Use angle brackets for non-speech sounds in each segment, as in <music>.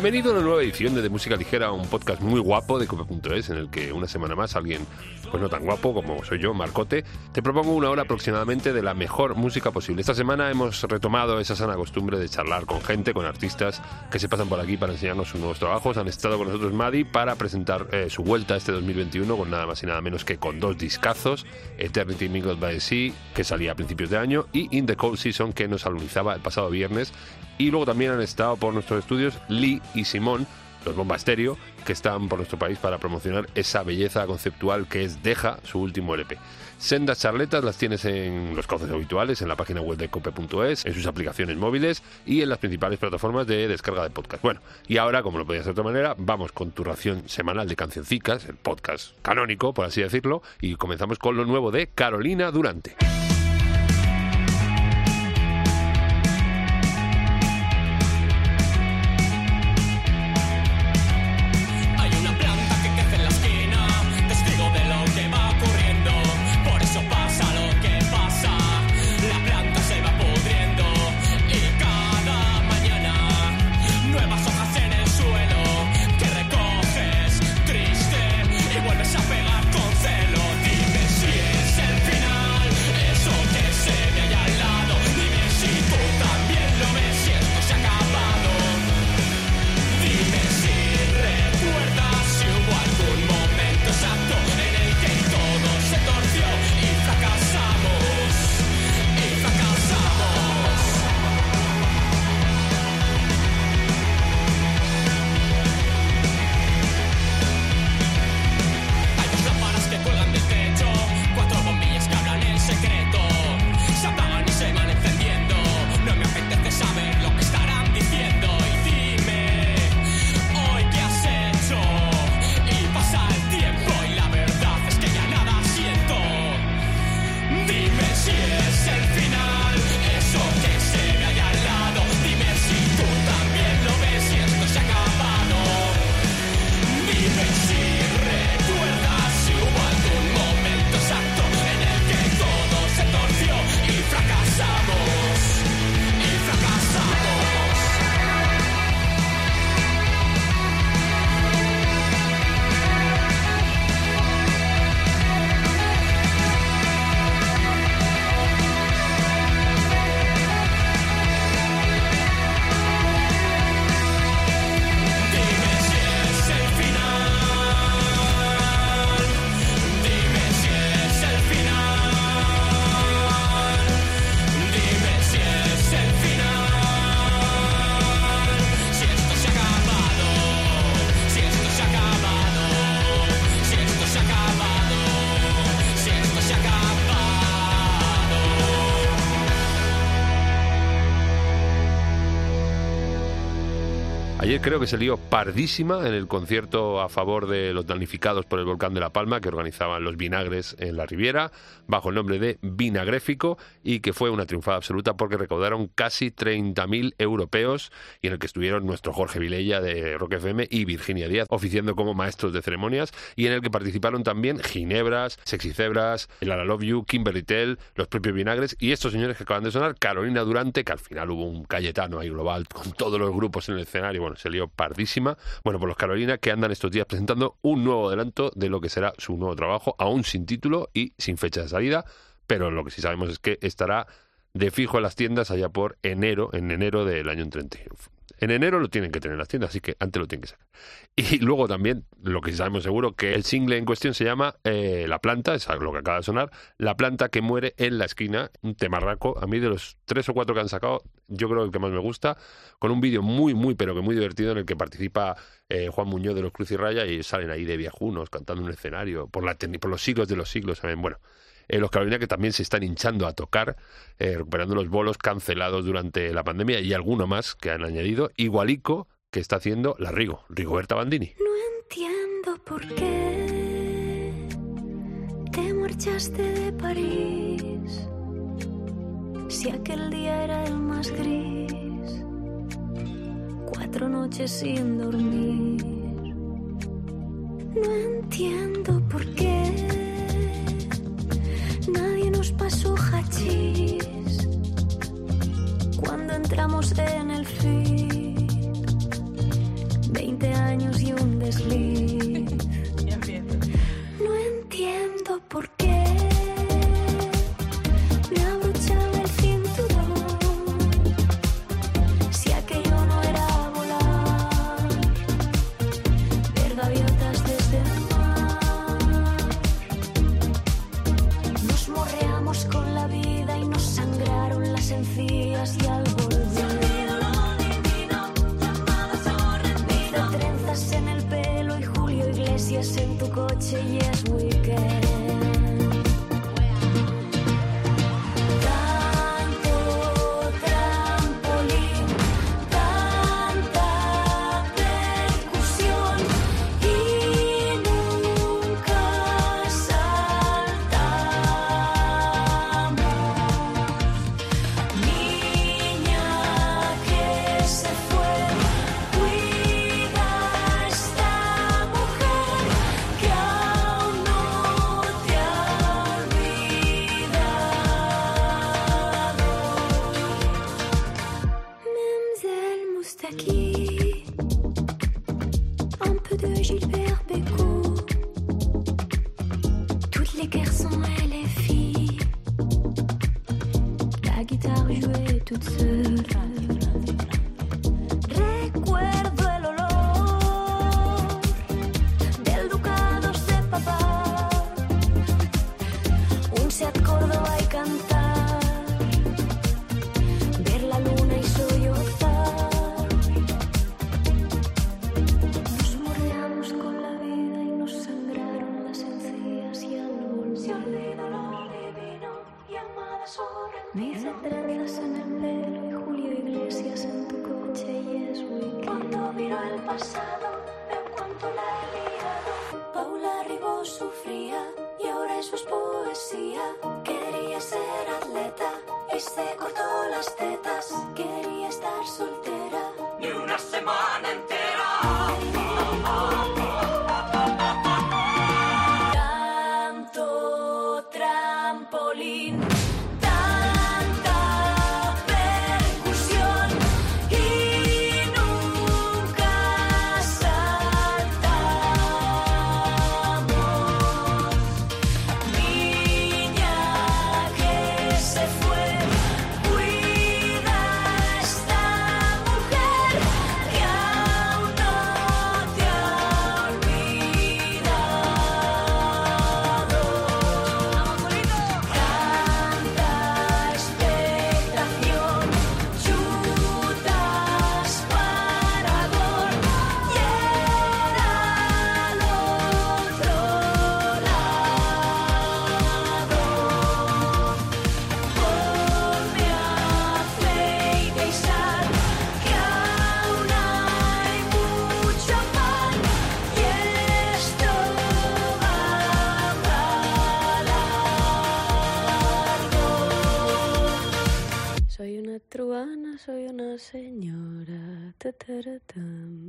Bienvenido a una nueva edición de, de Música Ligera, un podcast muy guapo de cope.es en el que una semana más alguien, pues no tan guapo como soy yo, Marcote, te propongo una hora aproximadamente de la mejor música posible. Esta semana hemos retomado esa sana costumbre de charlar con gente, con artistas que se pasan por aquí para enseñarnos sus nuevos trabajos. Han estado con nosotros Maddy para presentar eh, su vuelta este 2021 con nada más y nada menos que con dos discazos, Eternity Mingled by the Sea, que salía a principios de año, y In the Cold Season, que nos alunizaba el pasado viernes y luego también han estado por nuestros estudios Lee y Simón, los Bomba Estéreo, que están por nuestro país para promocionar esa belleza conceptual que es Deja, su último LP. Sendas charletas las tienes en los cauces habituales, en la página web de cope.es, en sus aplicaciones móviles y en las principales plataformas de descarga de podcast. Bueno, y ahora, como lo podía hacer de otra manera, vamos con tu ración semanal de cancioncicas, el podcast canónico, por así decirlo, y comenzamos con lo nuevo de Carolina Durante. Ayer creo que se lió pardísima en el concierto a favor de los damnificados por el volcán de La Palma que organizaban los vinagres en la Riviera bajo el nombre de Vinagréfico y que fue una triunfada absoluta porque recaudaron casi 30.000 europeos y en el que estuvieron nuestro Jorge Vilella de Rock FM y Virginia Díaz oficiando como maestros de ceremonias y en el que participaron también Ginebras, Sexy Cebras, El I Love You, Kimberly Tell, los propios vinagres y estos señores que acaban de sonar, Carolina Durante, que al final hubo un Cayetano ahí global con todos los grupos en el escenario bueno, se lió pardísima. Bueno, por los Carolina que andan estos días presentando un nuevo adelanto de lo que será su nuevo trabajo, aún sin título y sin fecha de salida, pero lo que sí sabemos es que estará de fijo en las tiendas allá por enero, en enero del año 30. En enero lo tienen que tener en las tiendas, así que antes lo tienen que sacar. Y <laughs> luego también, lo que sabemos seguro, que el single en cuestión se llama eh, La planta, es lo que acaba de sonar, La planta que muere en la esquina, un temarraco. A mí de los tres o cuatro que han sacado, yo creo el que más me gusta, con un vídeo muy, muy, pero que muy divertido en el que participa eh, Juan Muñoz de los Cruz y Raya y salen ahí de viajunos cantando en un escenario, por, la, por los siglos de los siglos, ¿saben? Bueno, eh, los Carolina que también se están hinchando a tocar, eh, recuperando los bolos cancelados durante la pandemia y alguno más que han añadido, igualico que está haciendo la Rigo, Rigoberta Bandini. No entiendo por qué te marchaste de París, si aquel día era el más gris, cuatro noches sin dormir. No entiendo por qué Nadie nos pasó hachís cuando entramos en el fin. desliz.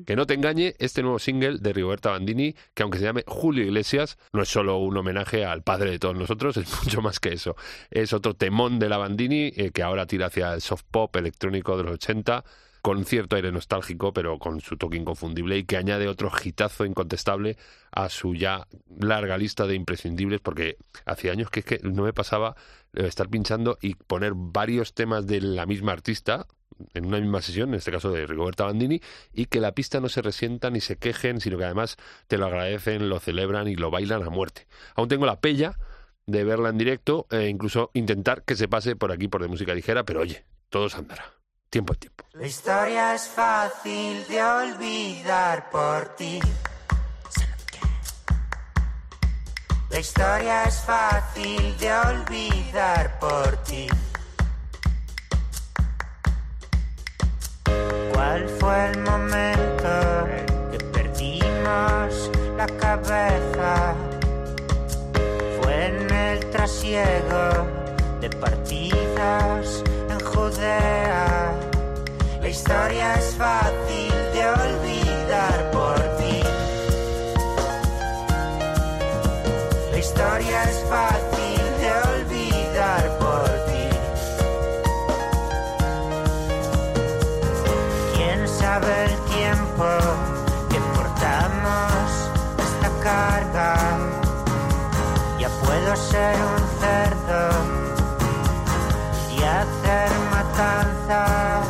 Que no te engañe este nuevo single de Rigoberta Bandini, que aunque se llame Julio Iglesias, no es solo un homenaje al padre de todos nosotros, es <laughs> mucho más que eso. Es otro temón de la Bandini eh, que ahora tira hacia el soft pop electrónico de los 80, con cierto aire nostálgico, pero con su toque inconfundible y que añade otro hitazo incontestable a su ya larga lista de imprescindibles, porque hacía años que es que no me pasaba eh, estar pinchando y poner varios temas de la misma artista en una misma sesión, en este caso de Rigoberta Bandini, y que la pista no se resienta ni se quejen, sino que además te lo agradecen, lo celebran y lo bailan a muerte. Aún tengo la pella de verla en directo e incluso intentar que se pase por aquí por de música ligera, pero oye, todo se andará. Tiempo al tiempo. La historia es fácil de olvidar por ti. La historia es fácil de olvidar por ti. ¿Cuál fue el momento que perdimos la cabeza? Fue en el trasiego de partidas en Judea. La historia es fácil ser un cerdo y hacer matanza.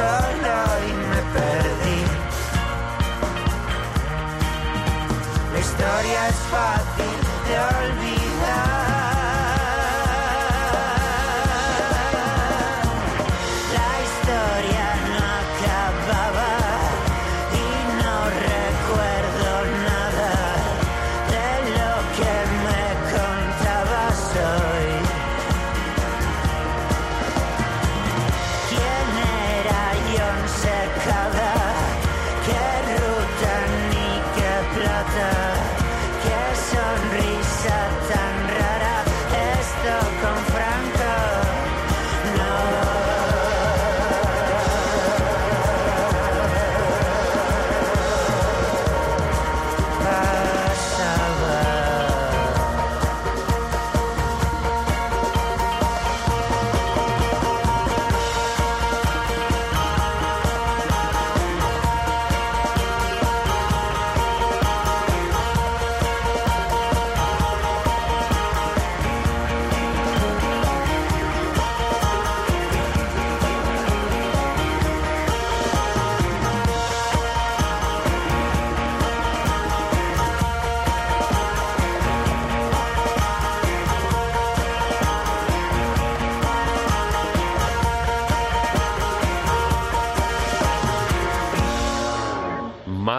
Solo y me perdí. La historia es fácil de olvidar.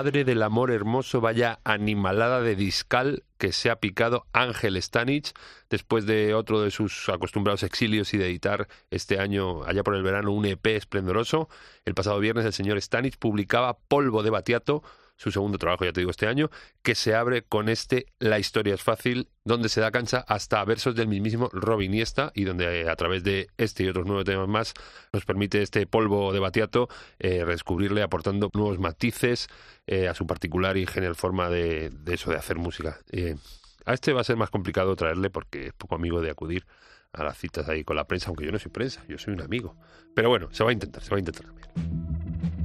Madre del amor hermoso, vaya animalada de discal que se ha picado Ángel Stanich después de otro de sus acostumbrados exilios y de editar este año, allá por el verano, un EP esplendoroso. El pasado viernes el señor Stanich publicaba Polvo de Batiato, su segundo trabajo, ya te digo, este año, que se abre con este La historia es fácil, donde se da cancha hasta versos del mismísimo Robin Iniesta y donde eh, a través de este y otros nueve temas más nos permite este polvo de Batiato eh, redescubrirle aportando nuevos matices eh, a su particular y genial forma de, de eso, de hacer música. Eh, a este va a ser más complicado traerle porque es poco amigo de acudir a las citas ahí con la prensa, aunque yo no soy prensa, yo soy un amigo. Pero bueno, se va a intentar, se va a intentar también.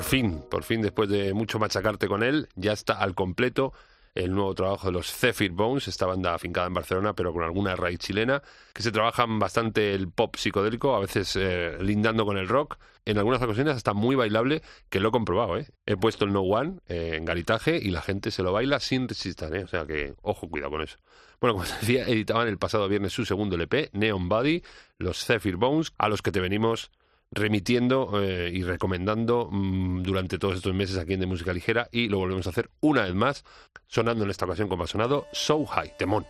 Por fin, por fin, después de mucho machacarte con él, ya está al completo el nuevo trabajo de los Zephyr Bones, esta banda afincada en Barcelona, pero con alguna raíz chilena, que se trabajan bastante el pop psicodélico, a veces eh, lindando con el rock, en algunas ocasiones hasta muy bailable, que lo he comprobado, ¿eh? He puesto el No One eh, en garitaje y la gente se lo baila sin resistir, ¿eh? O sea que, ojo, cuidado con eso. Bueno, como decía, editaban el pasado viernes su segundo LP, Neon Body, los Zephyr Bones, a los que te venimos remitiendo eh, y recomendando mm, durante todos estos meses aquí en De Música Ligera y lo volvemos a hacer una vez más, sonando en esta ocasión como ha sonado So High, Temón.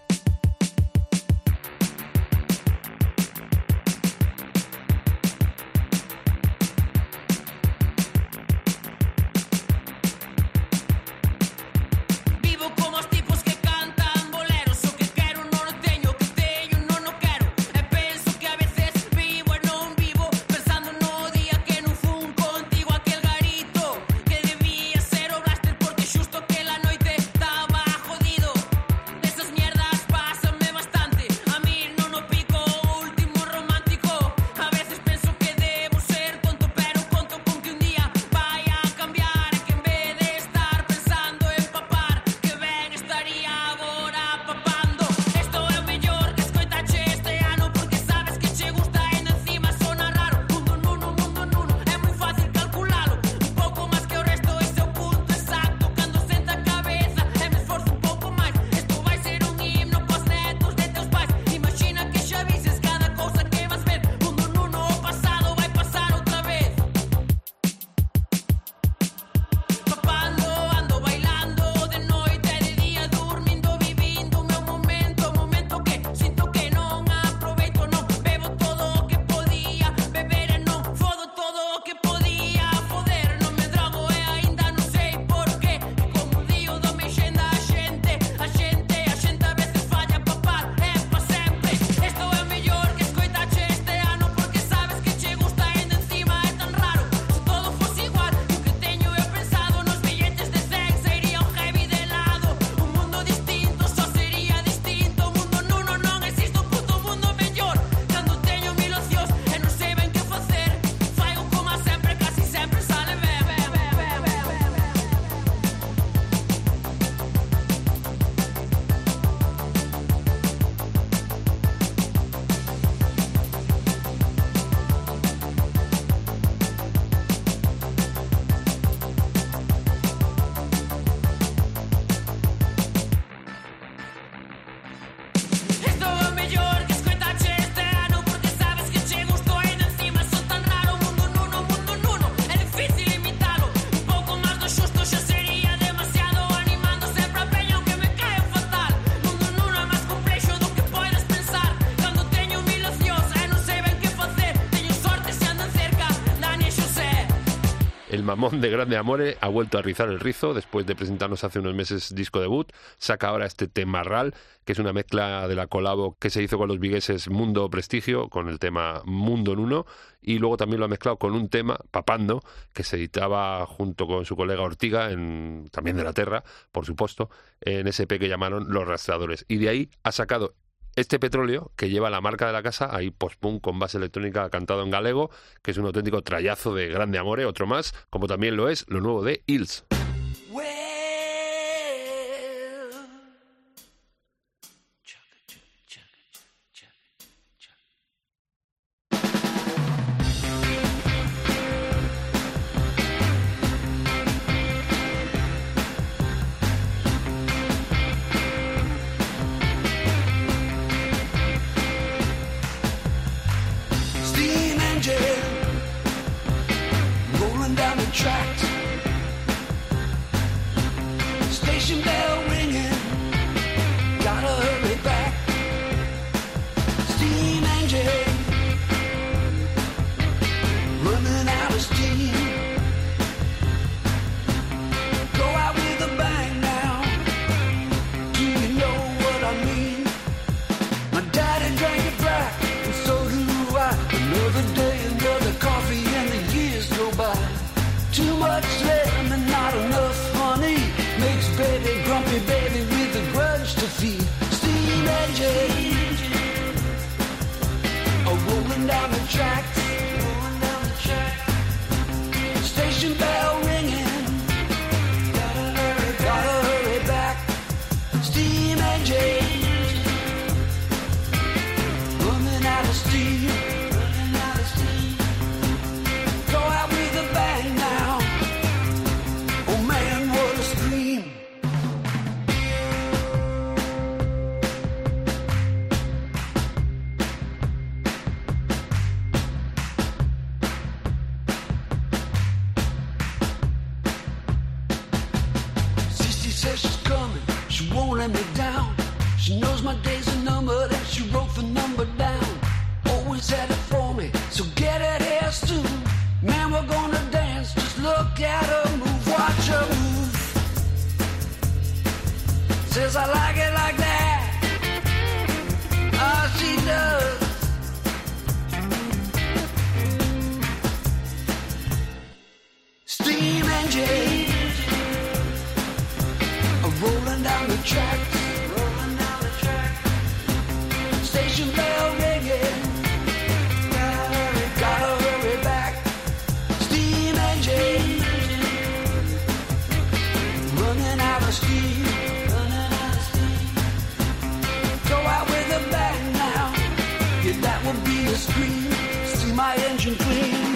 El mamón de Grande Amore ha vuelto a rizar el rizo después de presentarnos hace unos meses disco debut. Saca ahora este tema RAL, que es una mezcla de la colabo que se hizo con los vigueses Mundo Prestigio, con el tema Mundo Nuno, y luego también lo ha mezclado con un tema, Papando, que se editaba junto con su colega Ortiga, en, también de la Terra, por supuesto, en ese que llamaron Los Rastradores. Y de ahí ha sacado este petróleo que lleva la marca de la casa, ahí post-punk con base electrónica cantado en galego, que es un auténtico trayazo de grande amore, otro más, como también lo es lo nuevo de Hills. screen, see my engine clean.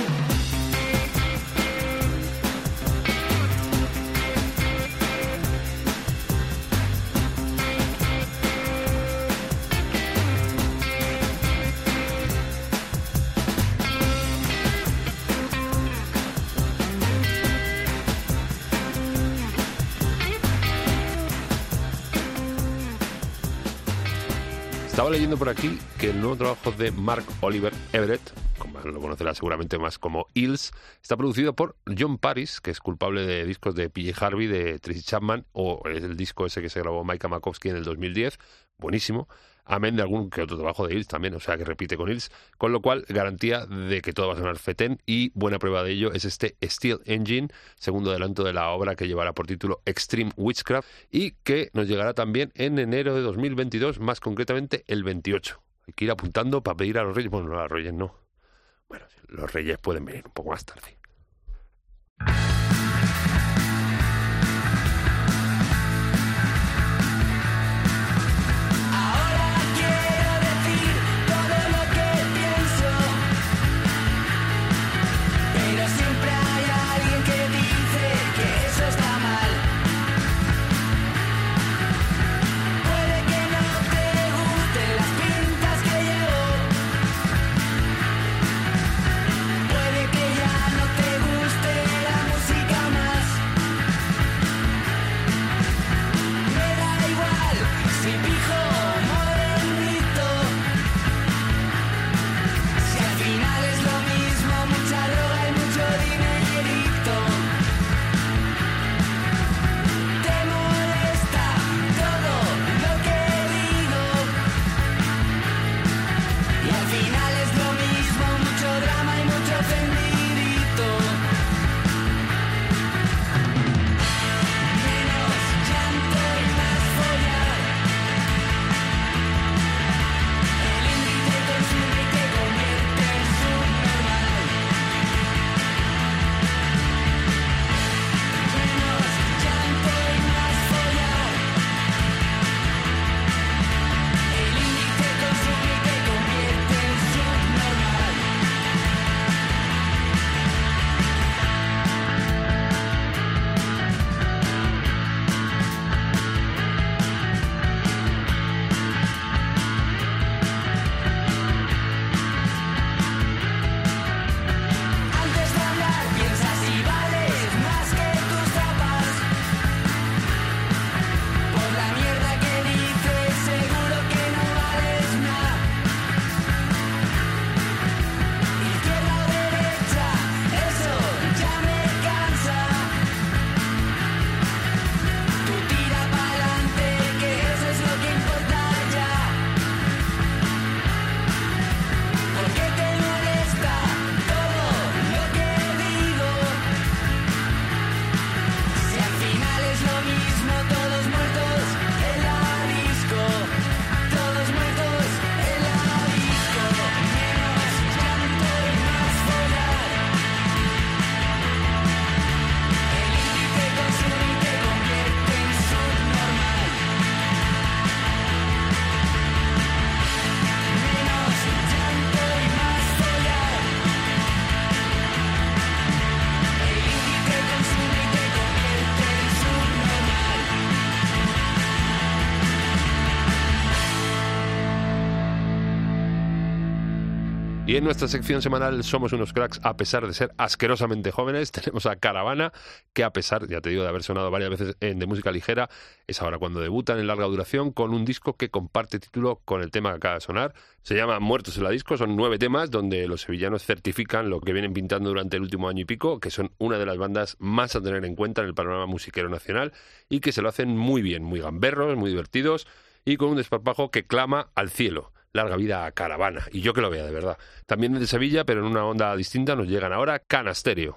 Leyendo por aquí que el nuevo trabajo de Mark Oliver Everett, como lo conocerá seguramente más como Hills, está producido por John Paris, que es culpable de discos de PJ Harvey, de Tracy Chapman, o el disco ese que se grabó Micah Makowski en el 2010, buenísimo, amén de algún que otro trabajo de Hills también, o sea que repite con Hills, con lo cual garantía de que todo va a sonar fetén y buena prueba de ello es este Steel Engine, segundo adelanto de la obra que llevará por título Extreme Witchcraft y que nos llegará también en enero de 2022, más concretamente el 28. Hay que ir apuntando para pedir a los reyes, bueno, no a los reyes no. Bueno, los reyes pueden venir un poco más tarde. Y en nuestra sección semanal Somos unos cracks a pesar de ser asquerosamente jóvenes, <laughs> tenemos a Caravana, que a pesar, ya te digo, de haber sonado varias veces en de música ligera, es ahora cuando debutan en larga duración con un disco que comparte título con el tema que acaba de sonar. Se llama Muertos en la disco, son nueve temas donde los sevillanos certifican lo que vienen pintando durante el último año y pico, que son una de las bandas más a tener en cuenta en el panorama musiquero nacional y que se lo hacen muy bien, muy gamberros, muy divertidos y con un desparpajo que clama al cielo. Larga vida a Caravana. Y yo que lo vea, de verdad. También de Sevilla, pero en una onda distinta, nos llegan ahora Canasterio.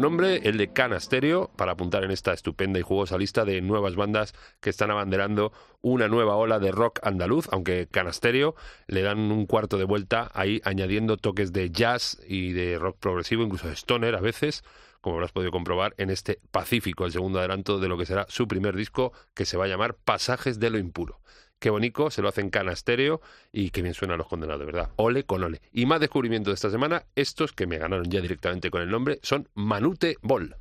Nombre, el de Canasterio, para apuntar en esta estupenda y jugosa lista de nuevas bandas que están abanderando una nueva ola de rock andaluz, aunque Canasterio le dan un cuarto de vuelta ahí añadiendo toques de jazz y de rock progresivo, incluso de stoner a veces, como habrás podido comprobar en este Pacífico, el segundo adelanto de lo que será su primer disco que se va a llamar Pasajes de lo Impuro. Qué bonito, se lo hacen canastereo y qué bien suenan los condenados, de verdad. Ole con ole. Y más descubrimiento de esta semana, estos que me ganaron ya directamente con el nombre, son Manute Ball.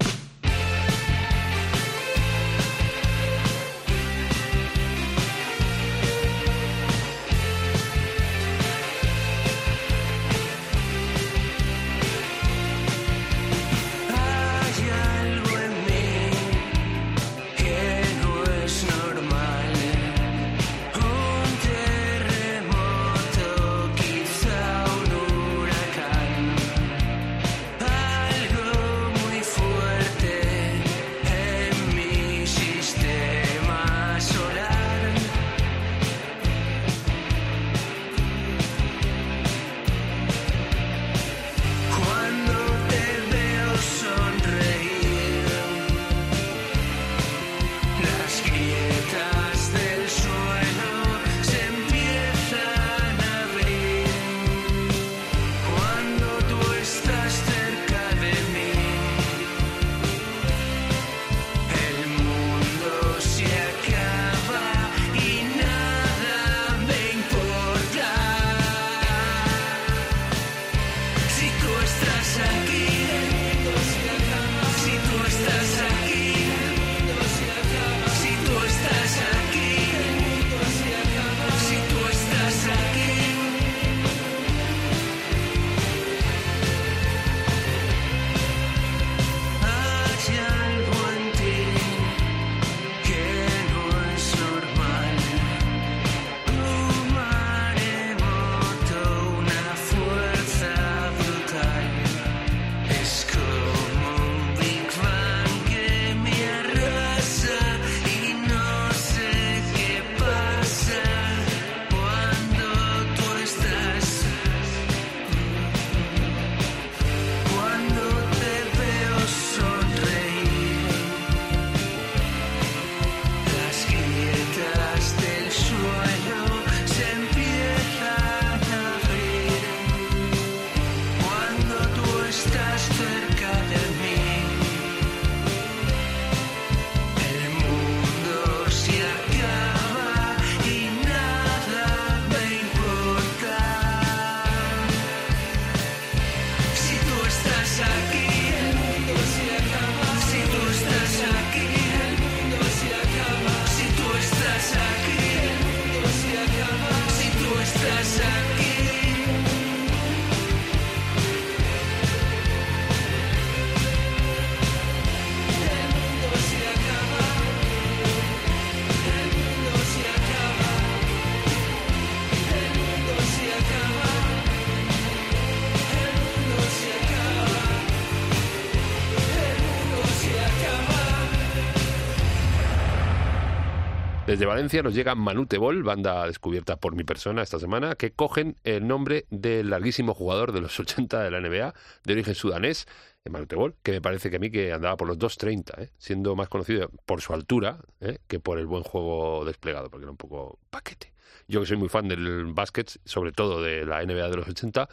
Desde Valencia nos llega Manute Ball, banda descubierta por mi persona esta semana, que cogen el nombre del larguísimo jugador de los <laughs> 80 de la NBA, de origen sudanés, Manute Ball, que me parece que a mí que andaba por los 2.30, ¿eh? siendo más conocido por su altura ¿eh? que por el buen juego desplegado, porque era un poco paquete. Yo que soy muy fan del básquet, sobre todo de la NBA de los 80,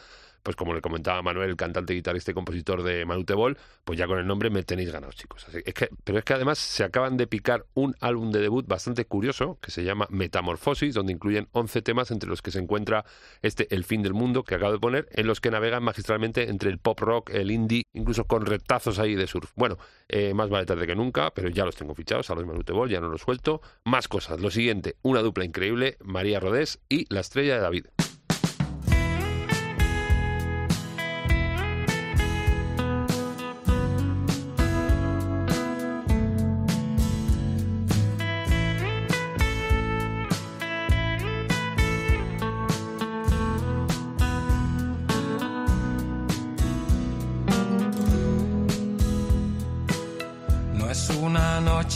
pues como le comentaba Manuel, el cantante, guitarrista y compositor de Manute pues ya con el nombre me tenéis ganados, chicos. Así- que, pero es que además se acaban de picar un álbum de debut bastante curioso que se llama Metamorfosis, donde incluyen 11 temas entre los que se encuentra este El fin del mundo que acabo de poner, en los que navegan magistralmente entre el pop rock, el indie, incluso con retazos ahí de surf. Bueno, eh, más vale tarde que nunca, pero ya los tengo fichados a los Manute ya no los suelto. Más cosas. Lo siguiente, una dupla increíble, María Rodés y la estrella de David.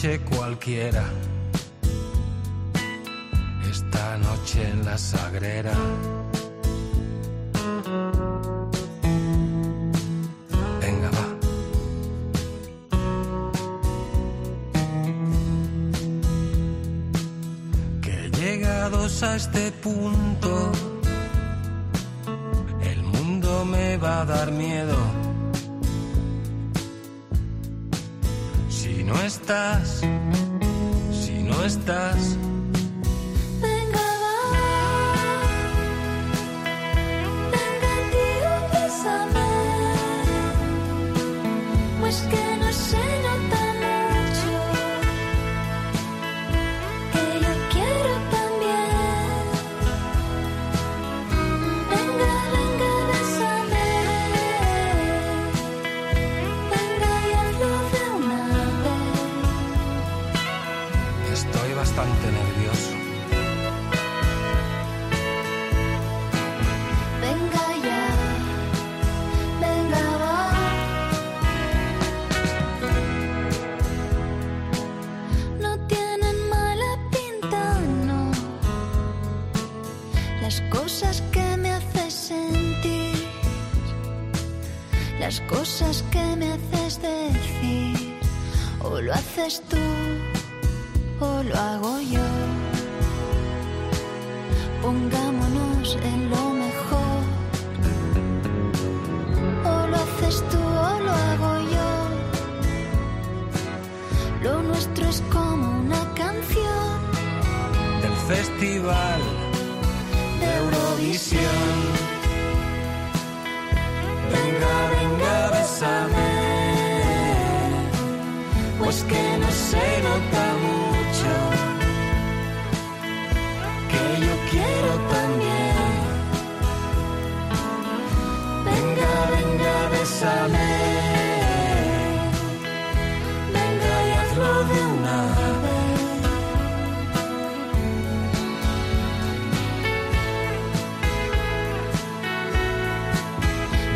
noche cualquiera, esta noche en la sagrera. Venga, va. Que llegados a este punto, el mundo me va a dar miedo no estás, si no estás,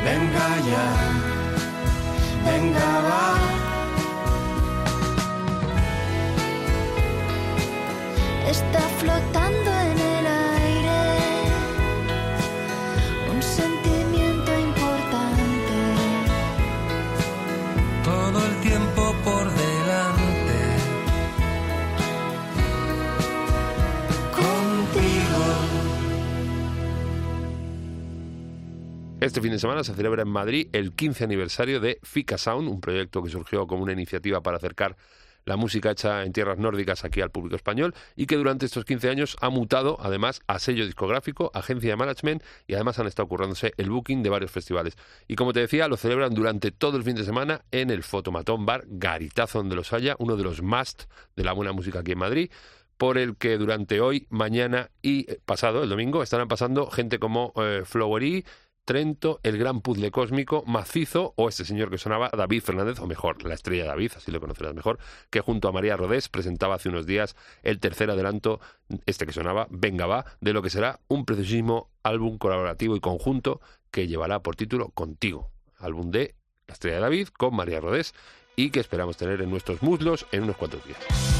Venga ya, venga va. Está flotando Este fin de semana se celebra en Madrid el 15 aniversario de Fika Sound, un proyecto que surgió como una iniciativa para acercar la música hecha en tierras nórdicas aquí al público español y que durante estos 15 años ha mutado además a sello discográfico, agencia de management y además han estado currándose el booking de varios festivales. Y como te decía, lo celebran durante todo el fin de semana en el Fotomatón Bar Garitazo donde los haya, uno de los must de la buena música aquí en Madrid por el que durante hoy, mañana y eh, pasado, el domingo, estarán pasando gente como eh, Flowery, Trento, el gran puzzle cósmico, Macizo o este señor que sonaba, David Fernández, o mejor, la estrella David, así lo conocerás mejor, que junto a María Rodés presentaba hace unos días el tercer adelanto, este que sonaba, Venga va, de lo que será un preciosísimo álbum colaborativo y conjunto que llevará por título Contigo, álbum de la estrella David con María Rodés y que esperamos tener en nuestros muslos en unos cuantos días.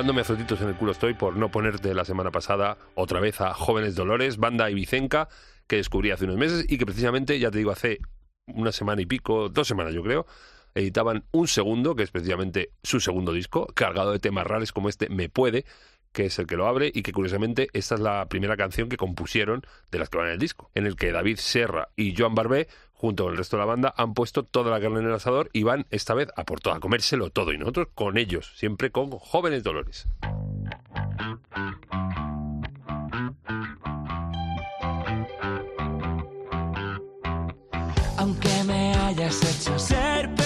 Dándome frotitos en el culo estoy por no ponerte la semana pasada otra vez a Jóvenes Dolores, banda ibicenca que descubrí hace unos meses y que precisamente, ya te digo, hace una semana y pico, dos semanas yo creo, editaban un segundo, que es precisamente su segundo disco, cargado de temas raros como este Me Puede, que es el que lo abre y que curiosamente esta es la primera canción que compusieron de las que van en el disco, en el que David Serra y Joan Barbé, junto con el resto de la banda, han puesto toda la carne en el asador y van esta vez a por todo, a comérselo todo y nosotros con ellos, siempre con jóvenes dolores. Aunque me hayas hecho ser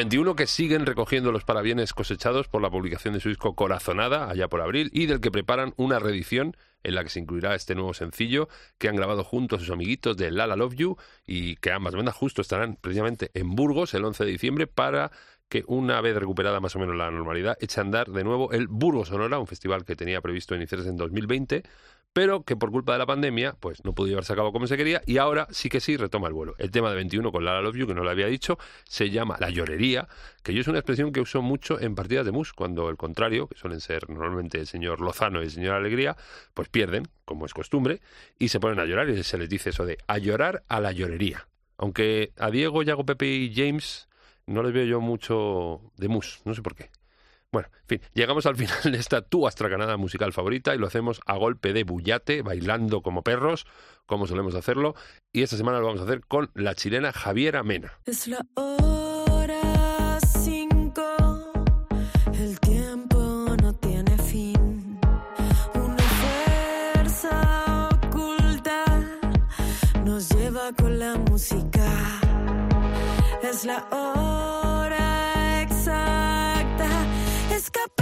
21 que siguen recogiendo los parabienes cosechados por la publicación de su disco Corazonada, allá por abril, y del que preparan una reedición en la que se incluirá este nuevo sencillo que han grabado junto a sus amiguitos de Lala Love You y que ambas bandas justo estarán precisamente en Burgos el 11 de diciembre para que una vez recuperada más o menos la normalidad eche a andar de nuevo el Burgos Sonora, un festival que tenía previsto iniciarse en 2020 pero que por culpa de la pandemia pues no pudo llevarse a cabo como se quería y ahora sí que sí retoma el vuelo. El tema de 21 con Lara Love You, que no lo había dicho, se llama La Llorería, que yo es una expresión que uso mucho en partidas de mus, cuando el contrario, que suelen ser normalmente el señor Lozano y el señor Alegría, pues pierden, como es costumbre, y se ponen a llorar y se les dice eso de a llorar a la llorería. Aunque a Diego, Yago, Pepe y James no les veo yo mucho de mus, no sé por qué. Bueno, en fin, llegamos al <laughs> final de esta tu astracanada musical favorita y lo hacemos a golpe de bullate, bailando como perros, como solemos hacerlo. Y esta semana lo vamos a hacer con la chilena Javiera Mena. Es la hora el tiempo no tiene fin. Una fuerza oculta nos lleva con la música. Es la hora escapar.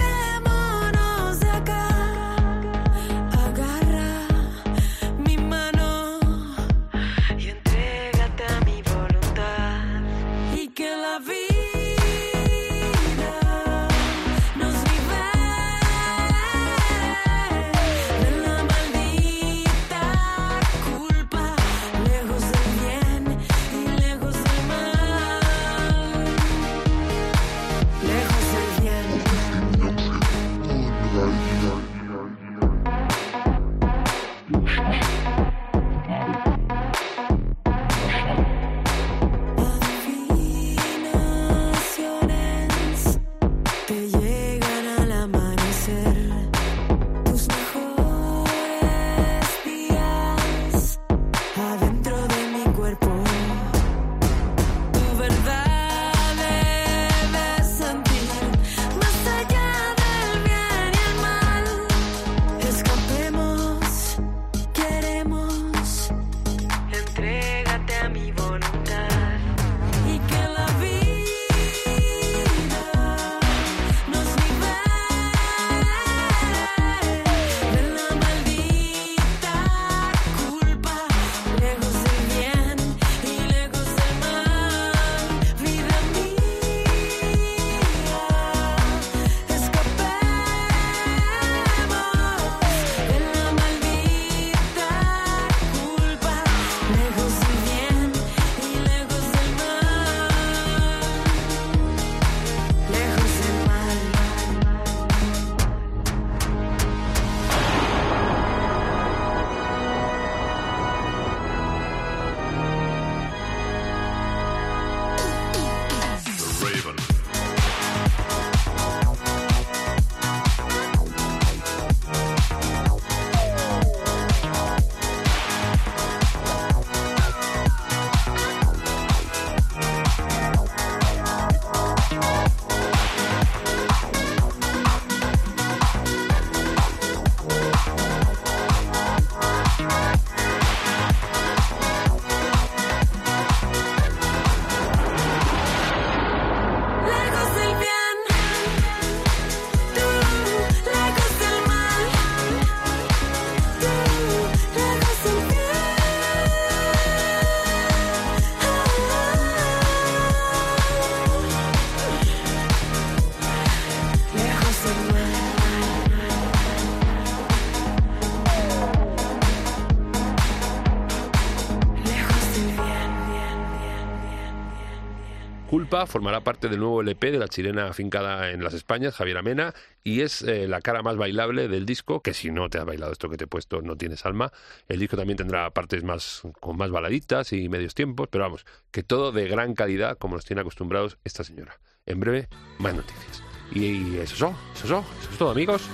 Formará parte del nuevo LP de la chilena afincada en las Españas, Javier Amena, y es eh, la cara más bailable del disco, que si no te has bailado esto que te he puesto, no tienes alma. El disco también tendrá partes más con más baladitas y medios tiempos, pero vamos, que todo de gran calidad, como nos tiene acostumbrados esta señora. En breve, más noticias. Y, eso es eso eso es todo, amigos.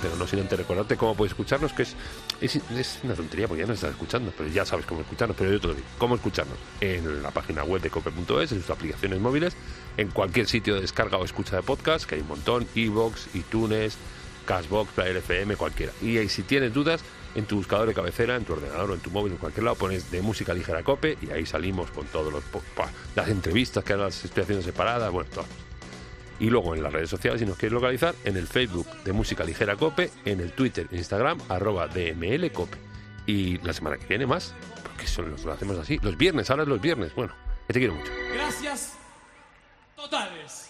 Pero no sin antes recordarte cómo puedes escucharnos, que es, es, una tontería porque ya nos estás escuchando, pero ya sabes cómo escucharnos, pero yo te lo digo, cómo escucharnos en la página web de cope.es, en sus aplicaciones móviles, en cualquier sitio de descarga o escucha de podcast, que hay un montón, iVoox, iTunes, Cashbox, Player FM, cualquiera. Y ahí, si tienes dudas, en tu buscador de cabecera, en tu ordenador o en tu móvil, en cualquier lado, pones de música ligera cope y ahí salimos con todos los las entrevistas que ahora las estoy haciendo separadas, bueno, todo. Y luego en las redes sociales, si nos quieres localizar, en el Facebook de Música Ligera Cope, en el Twitter, e Instagram, arroba DML Cope. Y la semana que viene más, porque eso lo hacemos así. Los viernes, ahora es los viernes. Bueno, te quiero mucho. Gracias totales.